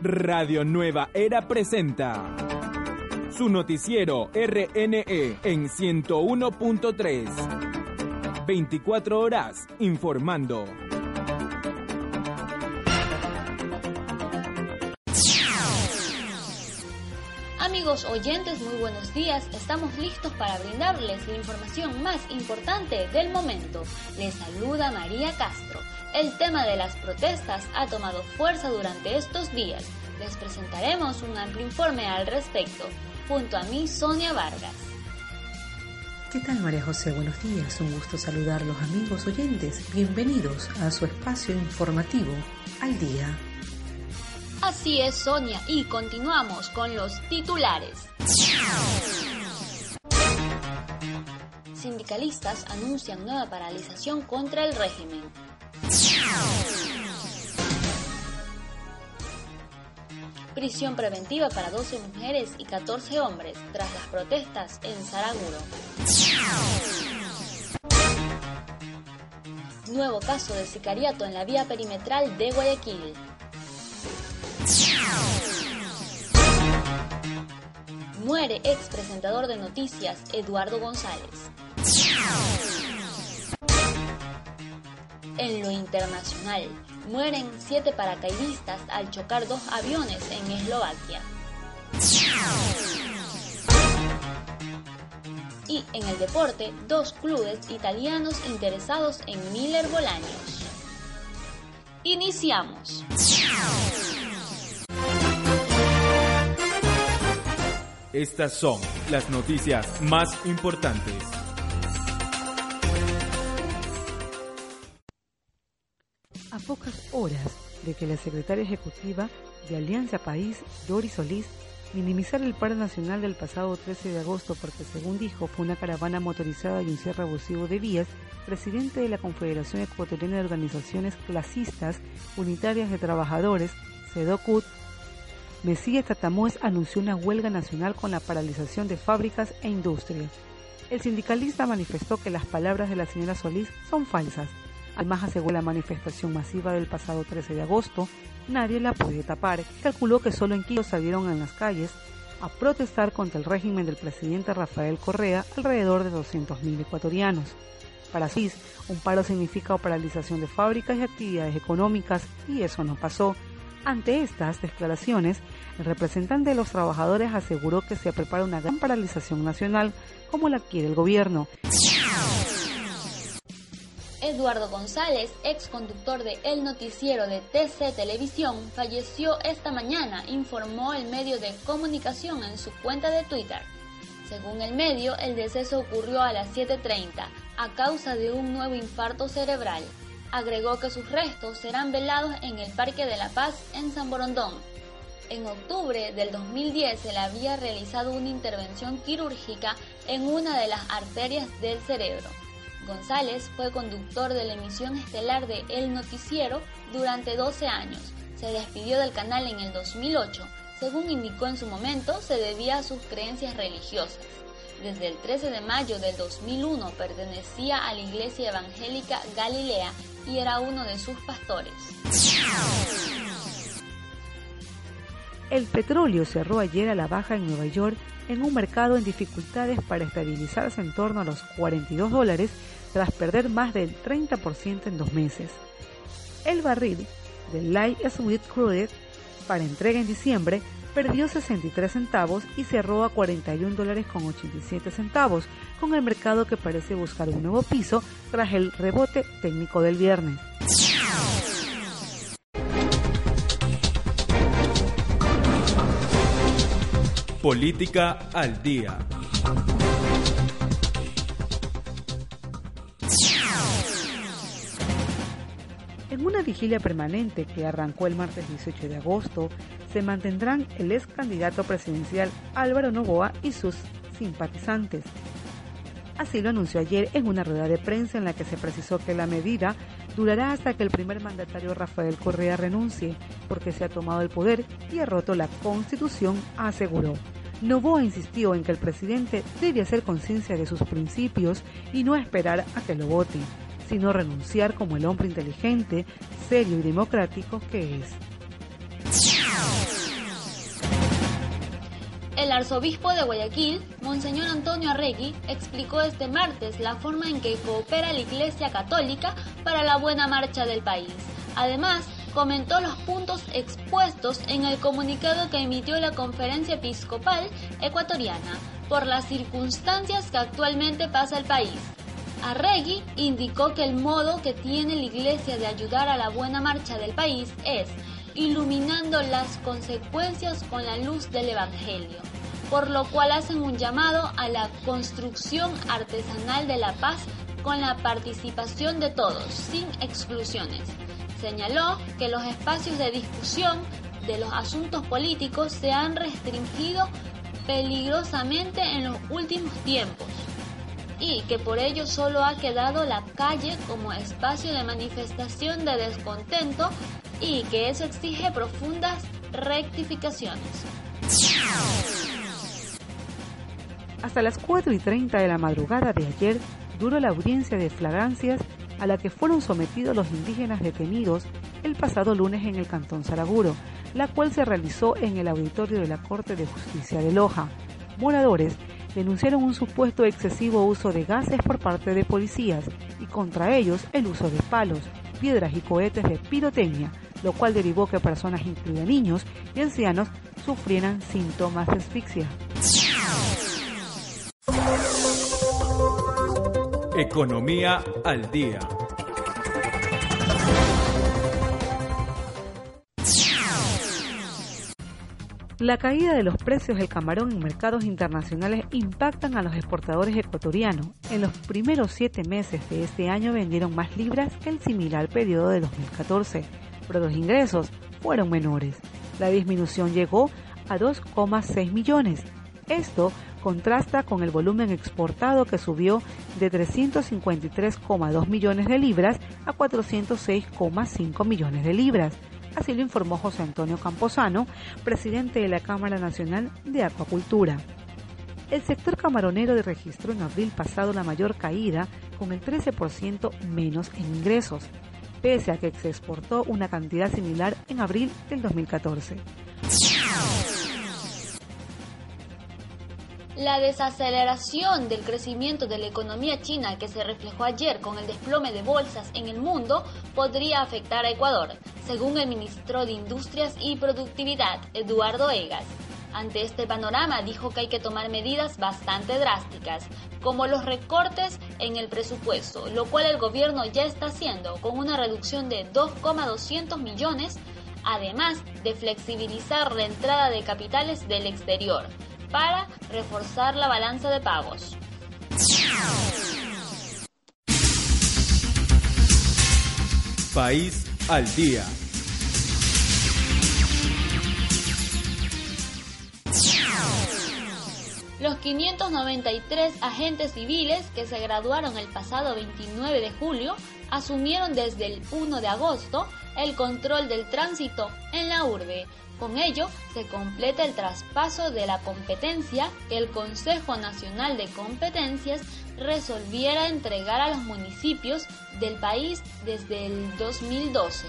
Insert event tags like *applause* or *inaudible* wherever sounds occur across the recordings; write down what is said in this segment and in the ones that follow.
Radio Nueva Era presenta su noticiero RNE en 101.3. 24 horas informando. Amigos oyentes, muy buenos días. Estamos listos para brindarles la información más importante del momento. Les saluda María Castro. El tema de las protestas ha tomado fuerza durante estos días. Les presentaremos un amplio informe al respecto. Junto a mí, Sonia Vargas. ¿Qué tal María José? Buenos días, un gusto saludar los amigos oyentes. Bienvenidos a su espacio informativo al día. Así es, Sonia, y continuamos con los titulares. Sindicalistas anuncian nueva paralización contra el régimen. Prisión preventiva para 12 mujeres y 14 hombres tras las protestas en Saraguro. Nuevo caso de sicariato en la vía perimetral de Guayaquil. Muere ex presentador de noticias Eduardo González. En lo internacional, mueren siete paracaidistas al chocar dos aviones en Eslovaquia. Y en el deporte, dos clubes italianos interesados en Miller Bolaños. Iniciamos. Estas son las noticias más importantes. A pocas horas de que la secretaria ejecutiva de Alianza País, Doris Solís, minimizara el paro nacional del pasado 13 de agosto porque, según dijo, fue una caravana motorizada y un cierre abusivo de vías, presidente de la Confederación Ecuatoriana de Organizaciones Clasistas Unitarias de Trabajadores, CEDOCUT, Mesías Tatamoes anunció una huelga nacional con la paralización de fábricas e industrias. El sindicalista manifestó que las palabras de la señora Solís son falsas. Además aseguró la manifestación masiva del pasado 13 de agosto, nadie la puede tapar. Calculó que solo en Quito salieron en las calles a protestar contra el régimen del presidente Rafael Correa alrededor de 200.000 ecuatorianos. Para Solís, un paro significa paralización de fábricas y actividades económicas y eso no pasó. Ante estas declaraciones, el representante de los trabajadores aseguró que se prepara una gran paralización nacional como la quiere el gobierno. Eduardo González, ex conductor de El Noticiero de TC Televisión, falleció esta mañana, informó el medio de comunicación en su cuenta de Twitter. Según el medio, el deceso ocurrió a las 7.30 a causa de un nuevo infarto cerebral. Agregó que sus restos serán velados en el Parque de la Paz en San Borondón. En octubre del 2010 se le había realizado una intervención quirúrgica en una de las arterias del cerebro. González fue conductor de la emisión estelar de El Noticiero durante 12 años. Se despidió del canal en el 2008. Según indicó en su momento, se debía a sus creencias religiosas. Desde el 13 de mayo del 2001 pertenecía a la Iglesia Evangélica Galilea y era uno de sus pastores. El petróleo cerró ayer a la baja en Nueva York en un mercado en dificultades para estabilizarse en torno a los 42 dólares tras perder más del 30% en dos meses. El barril de Light Sweet Crude para entrega en diciembre perdió 63 centavos y cerró a 41 dólares con 87 centavos, con el mercado que parece buscar un nuevo piso tras el rebote técnico del viernes. Política al día. una vigilia permanente que arrancó el martes 18 de agosto, se mantendrán el ex candidato presidencial Álvaro Novoa y sus simpatizantes. Así lo anunció ayer en una rueda de prensa en la que se precisó que la medida durará hasta que el primer mandatario Rafael Correa renuncie, porque se ha tomado el poder y ha roto la constitución, aseguró. Novoa insistió en que el presidente debe hacer conciencia de sus principios y no esperar a que lo voten, sino renunciar como el hombre inteligente, serio y democrático que es. El arzobispo de Guayaquil, Monseñor Antonio Arregui, explicó este martes la forma en que coopera la Iglesia Católica para la buena marcha del país. Además, comentó los puntos expuestos en el comunicado que emitió la Conferencia Episcopal Ecuatoriana por las circunstancias que actualmente pasa el país. Arregui indicó que el modo que tiene la Iglesia de ayudar a la buena marcha del país es iluminando las consecuencias con la luz del Evangelio, por lo cual hacen un llamado a la construcción artesanal de la paz con la participación de todos, sin exclusiones. Señaló que los espacios de discusión de los asuntos políticos se han restringido peligrosamente en los últimos tiempos y que por ello solo ha quedado la calle como espacio de manifestación de descontento y que eso exige profundas rectificaciones. Hasta las 4 y 30 de la madrugada de ayer duró la audiencia de flagrancias a la que fueron sometidos los indígenas detenidos el pasado lunes en el Cantón Saraguro, la cual se realizó en el auditorio de la Corte de Justicia de Loja. Moradores denunciaron un supuesto excesivo uso de gases por parte de policías y contra ellos el uso de palos, piedras y cohetes de pirotecnia, lo cual derivó que personas, incluidas niños y ancianos, sufrieran síntomas de asfixia. Economía al día. La caída de los precios del camarón en mercados internacionales impactan a los exportadores ecuatorianos. En los primeros siete meses de este año vendieron más libras que el similar periodo de 2014, pero los ingresos fueron menores. La disminución llegó a 2,6 millones. Esto contrasta con el volumen exportado que subió de 353,2 millones de libras a 406,5 millones de libras Así lo informó José Antonio Camposano, presidente de la Cámara Nacional de Acuacultura. El sector camaronero registró en abril pasado la mayor caída, con el 13% menos en ingresos, pese a que se exportó una cantidad similar en abril del 2014. La desaceleración del crecimiento de la economía china que se reflejó ayer con el desplome de bolsas en el mundo podría afectar a Ecuador, según el ministro de Industrias y Productividad, Eduardo Egas. Ante este panorama dijo que hay que tomar medidas bastante drásticas, como los recortes en el presupuesto, lo cual el gobierno ya está haciendo con una reducción de 2,200 millones, además de flexibilizar la entrada de capitales del exterior para reforzar la balanza de pagos. País al día. Los 593 agentes civiles que se graduaron el pasado 29 de julio asumieron desde el 1 de agosto el control del tránsito en la urbe, con ello, se completa el traspaso de la competencia que el Consejo Nacional de Competencias resolviera entregar a los municipios del país desde el 2012.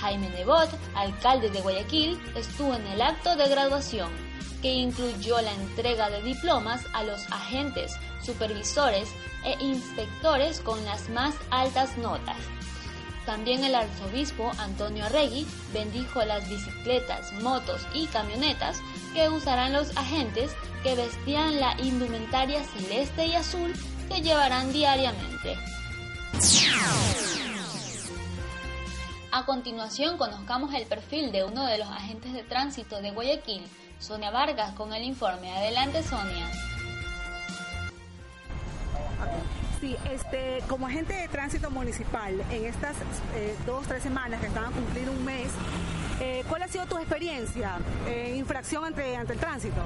Jaime Nebot, alcalde de Guayaquil, estuvo en el acto de graduación, que incluyó la entrega de diplomas a los agentes, supervisores e inspectores con las más altas notas. También el arzobispo Antonio Arregui bendijo las bicicletas, motos y camionetas que usarán los agentes que vestían la indumentaria celeste y azul que llevarán diariamente. A continuación conozcamos el perfil de uno de los agentes de tránsito de Guayaquil, Sonia Vargas, con el informe. Adelante, Sonia. Sí, este, como agente de tránsito municipal, en estas eh, dos, tres semanas que estaban a cumplir un mes, eh, ¿cuál ha sido tu experiencia en infracción ante, ante el tránsito?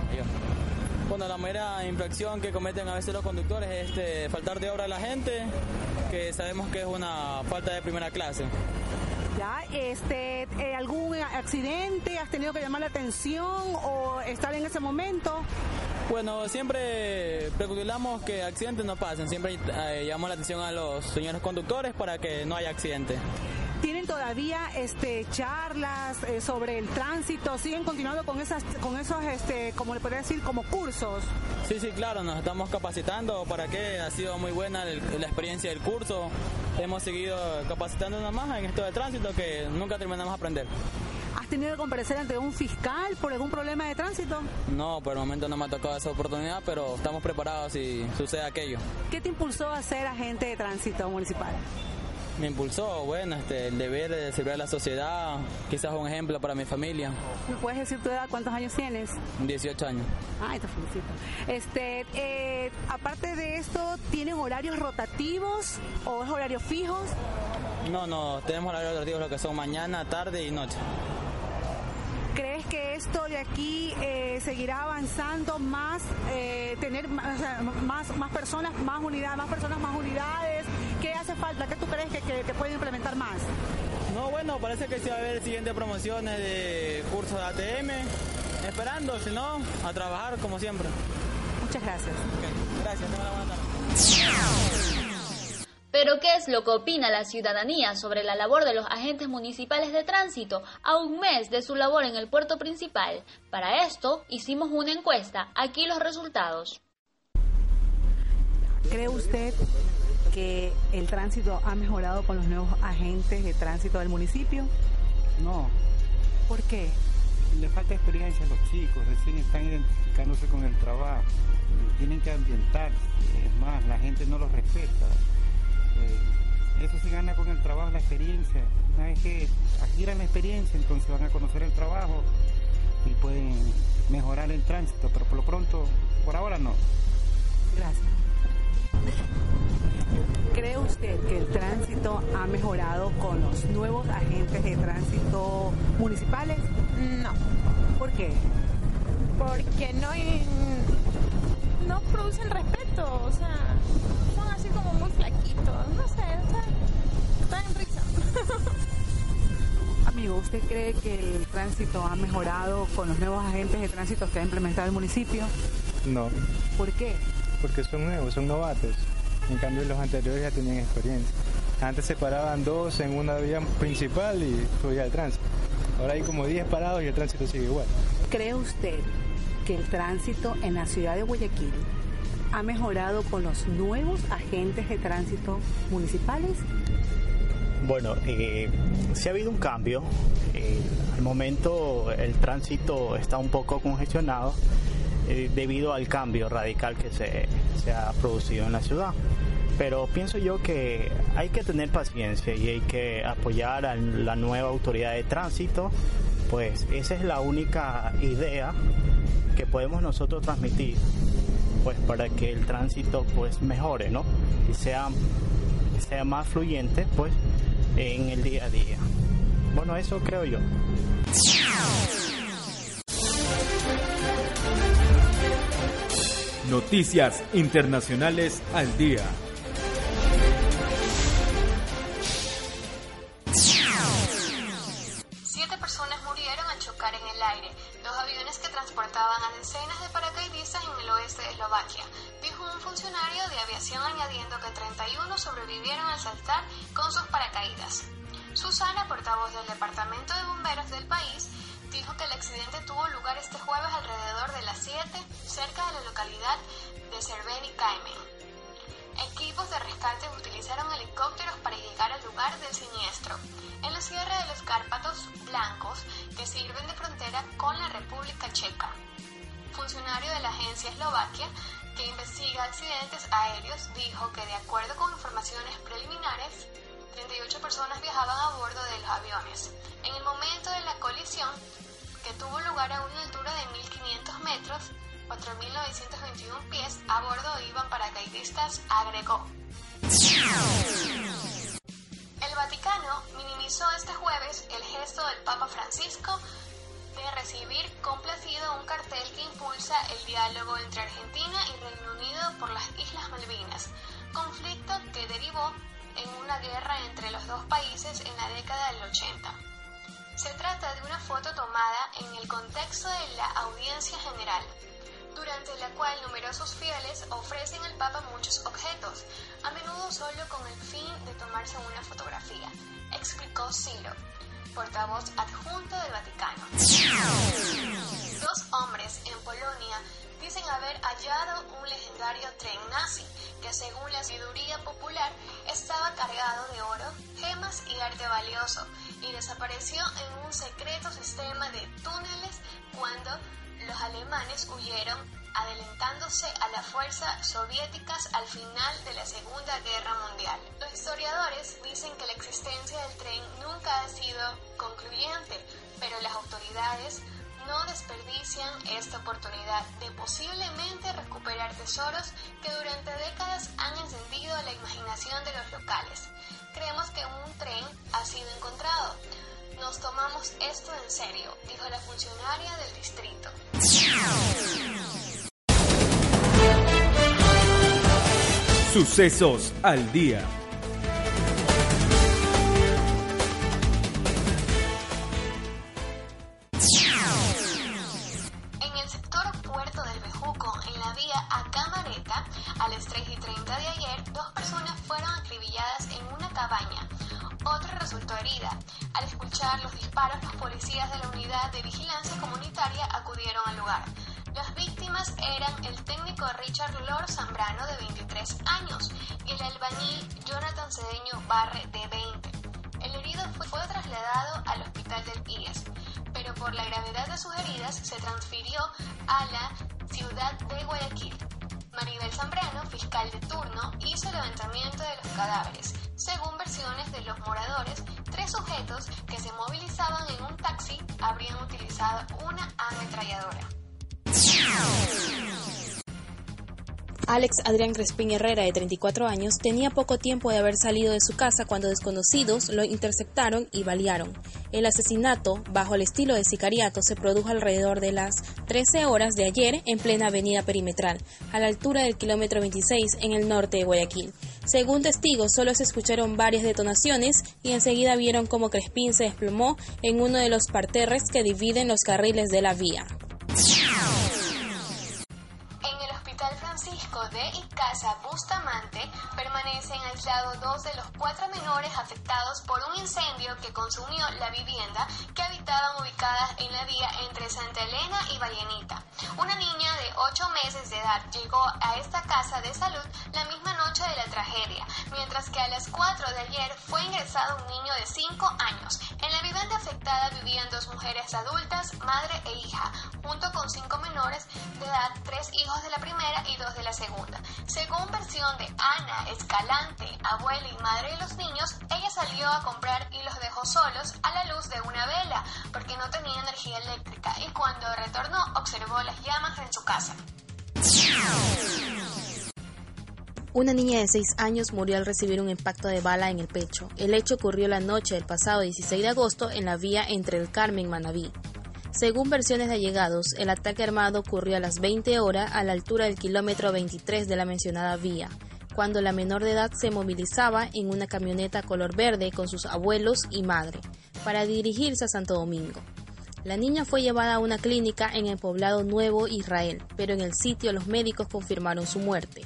Bueno, la mera infracción que cometen a veces los conductores es este, faltar de obra a la gente, que sabemos que es una falta de primera clase. ¿Ya? Este, eh, ¿Algún accidente? ¿Has tenido que llamar la atención o estar en ese momento? Bueno, siempre procuramos que accidentes no pasen, siempre eh, llamamos la atención a los señores conductores para que no haya accidentes. ¿Tienen todavía este, charlas eh, sobre el tránsito? ¿Siguen continuando con esas, con esos, este, como le podría decir, como cursos? Sí, sí, claro, nos estamos capacitando para que ha sido muy buena el- la experiencia del curso. Hemos seguido capacitándonos más en esto de tránsito que nunca terminamos de aprender. ¿Has tenido que comparecer ante un fiscal por algún problema de tránsito? No, por el momento no me ha tocado esa oportunidad, pero estamos preparados si sucede aquello. ¿Qué te impulsó a ser agente de tránsito municipal? Me impulsó, bueno, este, el deber de servir a la sociedad, quizás un ejemplo para mi familia, ¿Me puedes decir tu edad? ¿Cuántos años tienes? 18 años. Ay, te felicito. Este, eh, aparte de esto, ¿tienen horarios rotativos o es horarios fijos? No, no, tenemos horarios rotativos lo que son mañana, tarde y noche. ¿Crees que esto de aquí eh, seguirá avanzando más, eh, tener más, más personas, más unidades, más personas, más unidades? ¿Qué hace falta? ¿Qué tú crees que, que, que pueden implementar más? No, bueno, parece que sí va a haber siguientes promociones de cursos de ATM. Esperando, si no, a trabajar como siempre. Muchas gracias. Ok, Gracias, tenga una buena tarde. Pero ¿qué es lo que opina la ciudadanía sobre la labor de los agentes municipales de tránsito a un mes de su labor en el puerto principal? Para esto hicimos una encuesta. Aquí los resultados. ¿Cree usted que el tránsito ha mejorado con los nuevos agentes de tránsito del municipio? No, ¿Por qué? le falta experiencia a los chicos, recién están identificándose con el trabajo, tienen que ambientarse, es más, la gente no los respeta. Eh, eso se gana con el trabajo, la experiencia. Una vez que adquieran la experiencia, entonces van a conocer el trabajo y pueden mejorar el tránsito, pero por lo pronto, por ahora no. Gracias. ¿Cree usted que el tránsito ha mejorado con los nuevos agentes de tránsito municipales? No, ¿Por qué? porque no hay- no producen respeto, o sea, son así como muy flaquitos, no sé, está, está en risa. *laughs* Amigo, ¿usted cree que el tránsito ha mejorado con los nuevos agentes de tránsito que ha implementado el municipio? No, ¿Por qué? porque son nuevos, son novatos. En cambio, los anteriores ya tenían experiencia. Antes se paraban dos en una vía principal y fluía el tránsito. Ahora hay como 10 parados y el tránsito sigue igual. ¿Cree usted que el tránsito en la ciudad de Guayaquil ha mejorado con los nuevos agentes de tránsito municipales? Bueno, eh, sí ha habido un cambio. Eh, al momento el tránsito está un poco congestionado eh, debido al cambio radical que se, se ha producido en la ciudad. Pero pienso yo que hay que tener paciencia y hay que apoyar a la nueva autoridad de tránsito, pues esa es la única idea que podemos nosotros transmitir, pues para que el tránsito pues mejore, ¿no? Y sea, sea más fluyente, pues en el día a día. Bueno, eso creo yo. Noticias Internacionales al Día. El aire dos aviones que transportaban a decenas de paracaidistas en el oeste de Eslovaquia, dijo un funcionario de aviación añadiendo que 31 sobrevivieron al saltar con sus paracaídas. Susana, portavoz del Departamento de Bomberos del país, dijo que el accidente tuvo lugar este jueves alrededor de las 7 cerca de la localidad de Cerveni Caimen. Equipos de rescate utilizaron helicópteros para llegar al lugar del siniestro, en la Sierra de los Cárpatos Blancos, que sirven de frontera con la República Checa. Funcionario de la agencia Eslovaquia, que investiga accidentes aéreos, dijo que de acuerdo con informaciones preliminares, 38 personas viajaban a bordo de los aviones. En el momento de la colisión, que tuvo lugar a una altura de 1500 metros, 4.921 pies, a bordo iban agregó. El Vaticano minimizó este jueves el gesto del Papa Francisco de recibir complacido un cartel que impulsa el diálogo entre Argentina y Reino Unido por las Islas Malvinas, conflicto que derivó en una guerra entre los dos países en la década del 80. Se trata de una foto tomada en el contexto de la audiencia general, durante la cual numerosos fieles ofrecen al Papa muchos objetos, a menudo solo con el fin de tomarse una fotografía, explicó Silo, portavoz adjunto del Vaticano. Dos hombres en Polonia dicen haber hallado un legendario tren nazi que según la sabiduría popular estaba cargado de oro, gemas y arte valioso y desapareció en un secreto sistema de túneles cuando los alemanes huyeron adelantándose a las fuerzas soviéticas al final de la Segunda Guerra Mundial. Los historiadores dicen que la existencia del tren nunca ha sido concluyente, pero las autoridades no desperdician esta oportunidad de posiblemente recuperar tesoros que durante décadas han encendido la imaginación de los locales. Creemos que un tren ha sido encontrado. Nos tomamos esto en serio, dijo la funcionaria del distrito. Sucesos al día. Los disparos, los policías de la unidad de vigilancia comunitaria acudieron al lugar. Las víctimas eran el técnico Richard Lord Zambrano, de 23 años, y el albañil Jonathan Cedeño Barre, de 20. El herido fue, fue trasladado al hospital del IES, pero por la gravedad de sus heridas se transfirió a la ciudad de Guayaquil. Maribel Zambrano, fiscal de turno, hizo el levantamiento de los cadáveres. Según versiones de los moradores, tres sujetos que se movilizaban en un taxi habrían utilizado una ametralladora. Alex Adrián Crespín Herrera, de 34 años, tenía poco tiempo de haber salido de su casa cuando desconocidos lo interceptaron y balearon. El asesinato, bajo el estilo de sicariato, se produjo alrededor de las 13 horas de ayer en plena avenida perimetral, a la altura del kilómetro 26 en el norte de Guayaquil. Según testigos, solo se escucharon varias detonaciones y enseguida vieron cómo Crespín se desplomó en uno de los parterres que dividen los carriles de la vía. Icaza Bustamante permanecen aislados dos de los cuatro menores afectados por un incendio que consumió la vivienda que habitaban ubicadas en la vía entre Santa Elena y Vallenita. Una niña de 8 meses de edad llegó a esta casa de salud la misma noche de la tragedia, mientras que a las 4 de ayer fue ingresado un niño de 5 años. En la vivienda afectada vivían dos mujeres adultas, madre e hija, junto con cinco menores de edad, tres hijos de la primera y dos de la segunda. Según versión de Ana Escalante, abuela y madre de los niños, ella salió a comprar y los dejó solos a la luz de una vela porque no tenía energía eléctrica y cuando retornó observó las llamas en su casa. Una niña de 6 años murió al recibir un impacto de bala en el pecho. El hecho ocurrió la noche del pasado 16 de agosto en la vía entre el Carmen y Manabí. Según versiones de allegados, el ataque armado ocurrió a las 20 horas a la altura del kilómetro 23 de la mencionada vía, cuando la menor de edad se movilizaba en una camioneta color verde con sus abuelos y madre para dirigirse a Santo Domingo. La niña fue llevada a una clínica en el poblado Nuevo Israel, pero en el sitio los médicos confirmaron su muerte.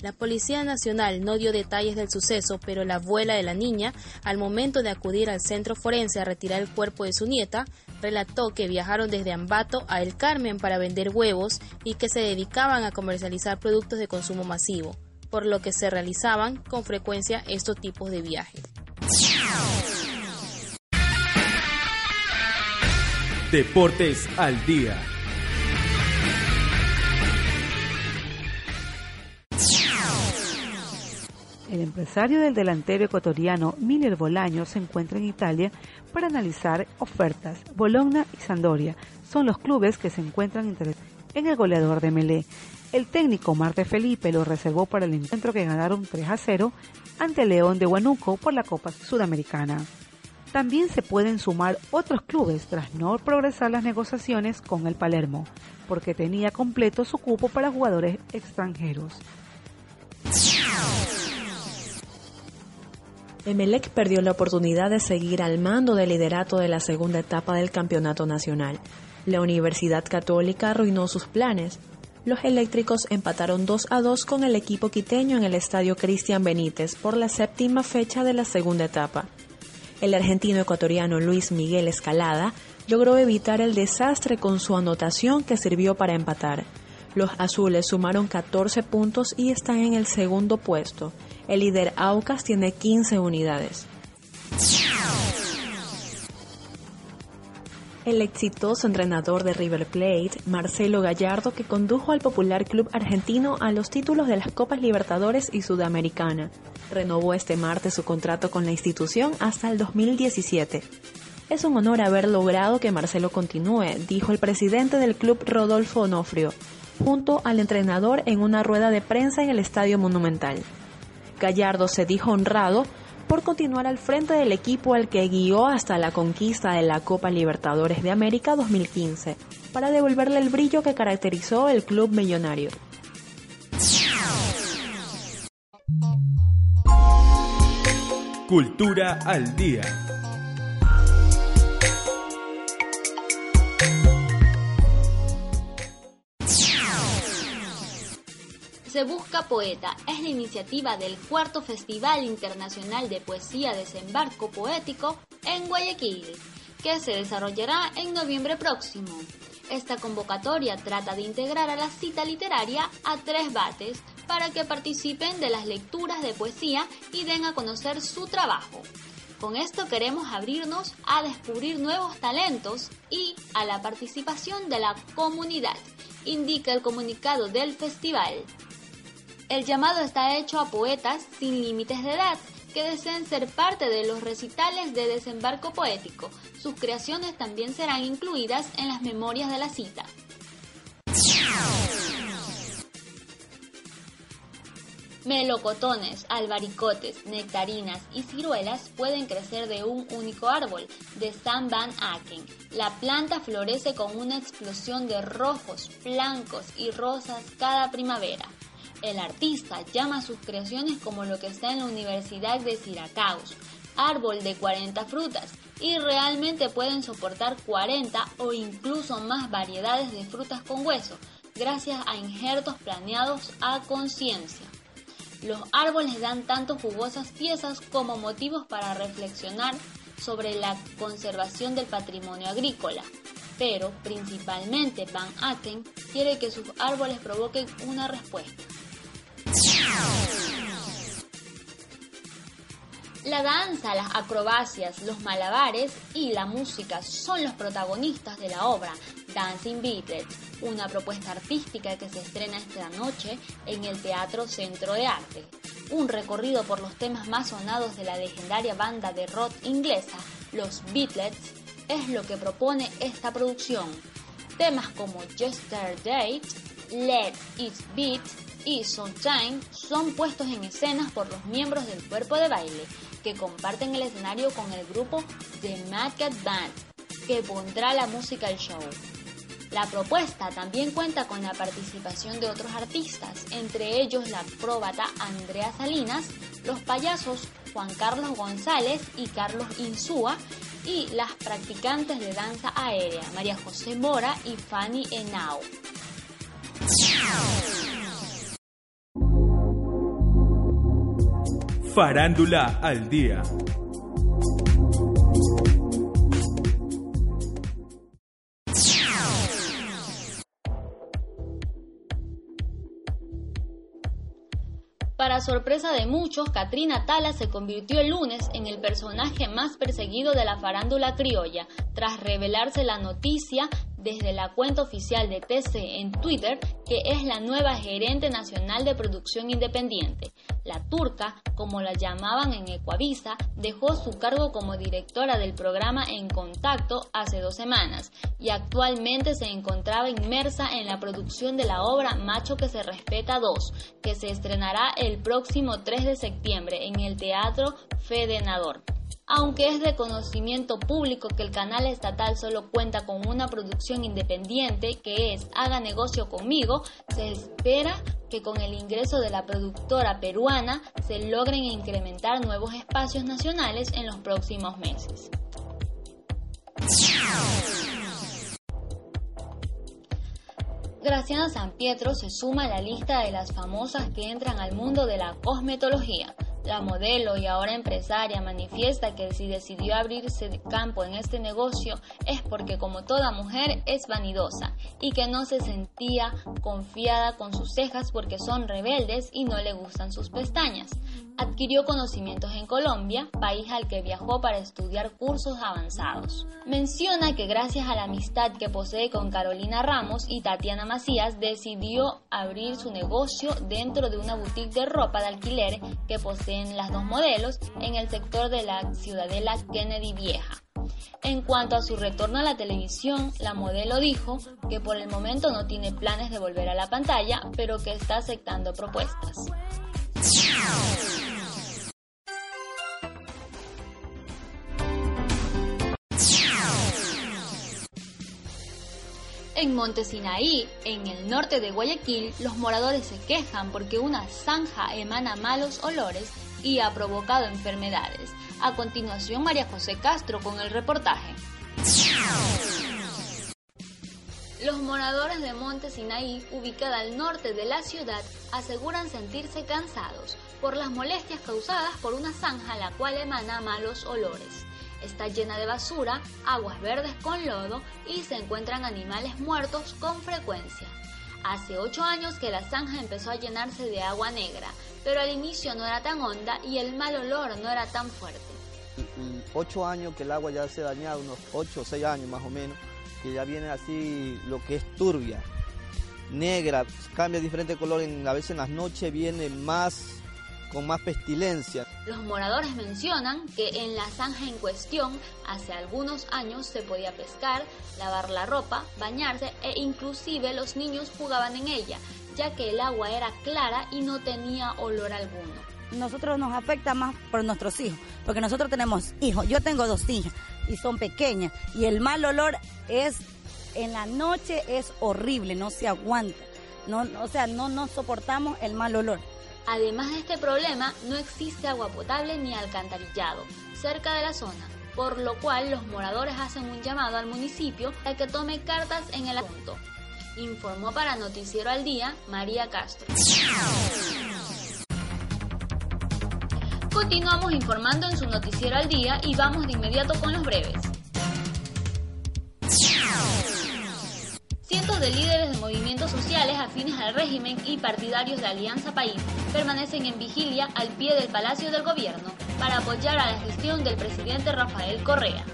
La Policía Nacional no dio detalles del suceso, pero la abuela de la niña, al momento de acudir al centro forense a retirar el cuerpo de su nieta, relató que viajaron desde Ambato a El Carmen para vender huevos y que se dedicaban a comercializar productos de consumo masivo, por lo que se realizaban con frecuencia estos tipos de viajes. Deportes al día. El empresario del delantero ecuatoriano Miller Bolaño se encuentra en Italia para analizar ofertas. Bologna y Sandoria son los clubes que se encuentran interesados en el goleador de Melé. El técnico Marte Felipe lo reservó para el encuentro que ganaron 3 a 0 ante León de Huánuco por la Copa Sudamericana. También se pueden sumar otros clubes tras no progresar las negociaciones con el Palermo, porque tenía completo su cupo para jugadores extranjeros. Emelec perdió la oportunidad de seguir al mando del liderato de la segunda etapa del campeonato nacional. La Universidad Católica arruinó sus planes. Los eléctricos empataron 2 a 2 con el equipo quiteño en el estadio Cristian Benítez por la séptima fecha de la segunda etapa. El argentino ecuatoriano Luis Miguel Escalada logró evitar el desastre con su anotación que sirvió para empatar. Los azules sumaron 14 puntos y están en el segundo puesto. El líder Aucas tiene 15 unidades. El exitoso entrenador de River Plate, Marcelo Gallardo, que condujo al popular club argentino a los títulos de las Copas Libertadores y Sudamericana, renovó este martes su contrato con la institución hasta el 2017. Es un honor haber logrado que Marcelo continúe, dijo el presidente del club Rodolfo Onofrio, junto al entrenador en una rueda de prensa en el Estadio Monumental. Gallardo se dijo honrado por continuar al frente del equipo al que guió hasta la conquista de la Copa Libertadores de América 2015, para devolverle el brillo que caracterizó el club millonario. Cultura al día. Se Busca Poeta es la iniciativa del cuarto Festival Internacional de Poesía Desembarco Poético en Guayaquil, que se desarrollará en noviembre próximo. Esta convocatoria trata de integrar a la cita literaria a tres bates para que participen de las lecturas de poesía y den a conocer su trabajo. Con esto queremos abrirnos a descubrir nuevos talentos y a la participación de la comunidad, indica el comunicado del festival. El llamado está hecho a poetas sin límites de edad que deseen ser parte de los recitales de desembarco poético. Sus creaciones también serán incluidas en las memorias de la cita. Melocotones, albaricotes, nectarinas y ciruelas pueden crecer de un único árbol, de San Van Aken. La planta florece con una explosión de rojos, blancos y rosas cada primavera. El artista llama a sus creaciones como lo que está en la Universidad de Syracuse, árbol de 40 frutas, y realmente pueden soportar 40 o incluso más variedades de frutas con hueso, gracias a injertos planeados a conciencia. Los árboles dan tanto jugosas piezas como motivos para reflexionar sobre la conservación del patrimonio agrícola, pero principalmente Van Aken quiere que sus árboles provoquen una respuesta. La danza, las acrobacias, los malabares y la música son los protagonistas de la obra Dancing Beatles, una propuesta artística que se estrena esta noche en el Teatro Centro de Arte. Un recorrido por los temas más sonados de la legendaria banda de rock inglesa, los Beatles, es lo que propone esta producción. Temas como Yesterday, Let It Beat, y Sunshine son puestos en escenas por los miembros del cuerpo de baile que comparten el escenario con el grupo The Mad Band que pondrá la música al show. La propuesta también cuenta con la participación de otros artistas, entre ellos la próbata Andrea Salinas, los payasos Juan Carlos González y Carlos Insúa y las practicantes de danza aérea María José Mora y Fanny Henao. Farándula al día. Para sorpresa de muchos, Katrina Tala se convirtió el lunes en el personaje más perseguido de la farándula criolla, tras revelarse la noticia desde la cuenta oficial de TC en Twitter que es la nueva gerente nacional de producción independiente. La turca, como la llamaban en Ecuavisa, dejó su cargo como directora del programa En Contacto hace dos semanas y actualmente se encontraba inmersa en la producción de la obra Macho que se respeta 2, que se estrenará el próximo 3 de septiembre en el Teatro Fedenador. Aunque es de conocimiento público que el canal estatal solo cuenta con una producción independiente que es Haga negocio conmigo, se espera que con el ingreso de la productora peruana se logren incrementar nuevos espacios nacionales en los próximos meses. Graciana San Pietro se suma a la lista de las famosas que entran al mundo de la cosmetología. La modelo y ahora empresaria manifiesta que si decidió abrirse campo en este negocio es porque como toda mujer es vanidosa y que no se sentía confiada con sus cejas porque son rebeldes y no le gustan sus pestañas. Adquirió conocimientos en Colombia, país al que viajó para estudiar cursos avanzados. Menciona que gracias a la amistad que posee con Carolina Ramos y Tatiana Macías decidió abrir su negocio dentro de una boutique de ropa de alquiler que posee las dos modelos en el sector de la Ciudadela Kennedy Vieja. En cuanto a su retorno a la televisión, la modelo dijo que por el momento no tiene planes de volver a la pantalla, pero que está aceptando propuestas. En Monte Sinaí, en el norte de Guayaquil, los moradores se quejan porque una zanja emana malos olores y ha provocado enfermedades. A continuación, María José Castro con el reportaje. Los moradores de Monte Sinaí, ubicada al norte de la ciudad, aseguran sentirse cansados por las molestias causadas por una zanja la cual emana malos olores. Está llena de basura, aguas verdes con lodo y se encuentran animales muertos con frecuencia. Hace ocho años que la zanja empezó a llenarse de agua negra, pero al inicio no era tan honda y el mal olor no era tan fuerte. Ocho años que el agua ya se ha dañado, unos ocho o seis años más o menos, que ya viene así lo que es turbia, negra, cambia diferente color, a veces en las noches viene más con más pestilencia. Los moradores mencionan que en la zanja en cuestión hace algunos años se podía pescar, lavar la ropa, bañarse e inclusive los niños jugaban en ella, ya que el agua era clara y no tenía olor alguno. Nosotros nos afecta más por nuestros hijos, porque nosotros tenemos hijos, yo tengo dos hijas y son pequeñas y el mal olor es en la noche es horrible, no se aguanta. No, o sea, no nos soportamos el mal olor. Además de este problema, no existe agua potable ni alcantarillado cerca de la zona, por lo cual los moradores hacen un llamado al municipio a que tome cartas en el asunto. Informó para Noticiero al Día María Castro. Continuamos informando en su Noticiero al Día y vamos de inmediato con los breves. De líderes de movimientos sociales afines al régimen y partidarios de Alianza País permanecen en vigilia al pie del Palacio del Gobierno para apoyar a la gestión del presidente Rafael Correa.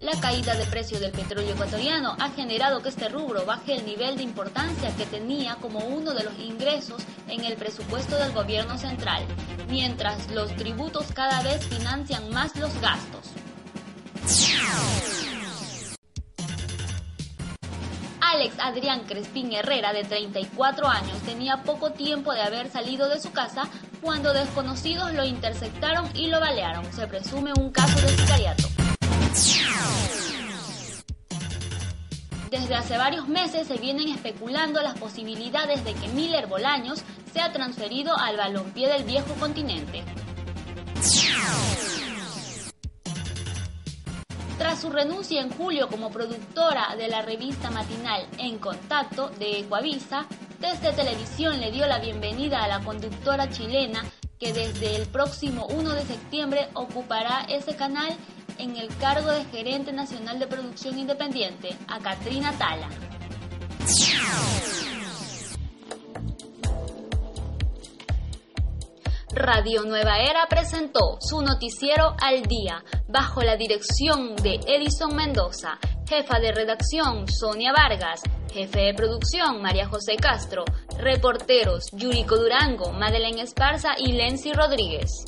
La caída de precio del petróleo ecuatoriano ha generado que este rubro baje el nivel de importancia que tenía como uno de los ingresos en el presupuesto del gobierno central, mientras los tributos cada vez financian más los gastos. Alex Adrián Crespín Herrera, de 34 años, tenía poco tiempo de haber salido de su casa cuando desconocidos lo interceptaron y lo balearon. Se presume un caso de sicariato. Desde hace varios meses se vienen especulando las posibilidades de que Miller Bolaños sea transferido al balompié del viejo continente. Tras su renuncia en julio como productora de la revista matinal En Contacto de Ecuavisa, desde televisión le dio la bienvenida a la conductora chilena que desde el próximo 1 de septiembre ocupará ese canal en el cargo de gerente nacional de producción independiente, a Katrina Tala. Radio Nueva Era presentó su noticiero al día bajo la dirección de Edison Mendoza, Jefa de redacción, Sonia Vargas. Jefe de producción, María José Castro. Reporteros, Yuriko Durango, Madeleine Esparza y Lenzi Rodríguez.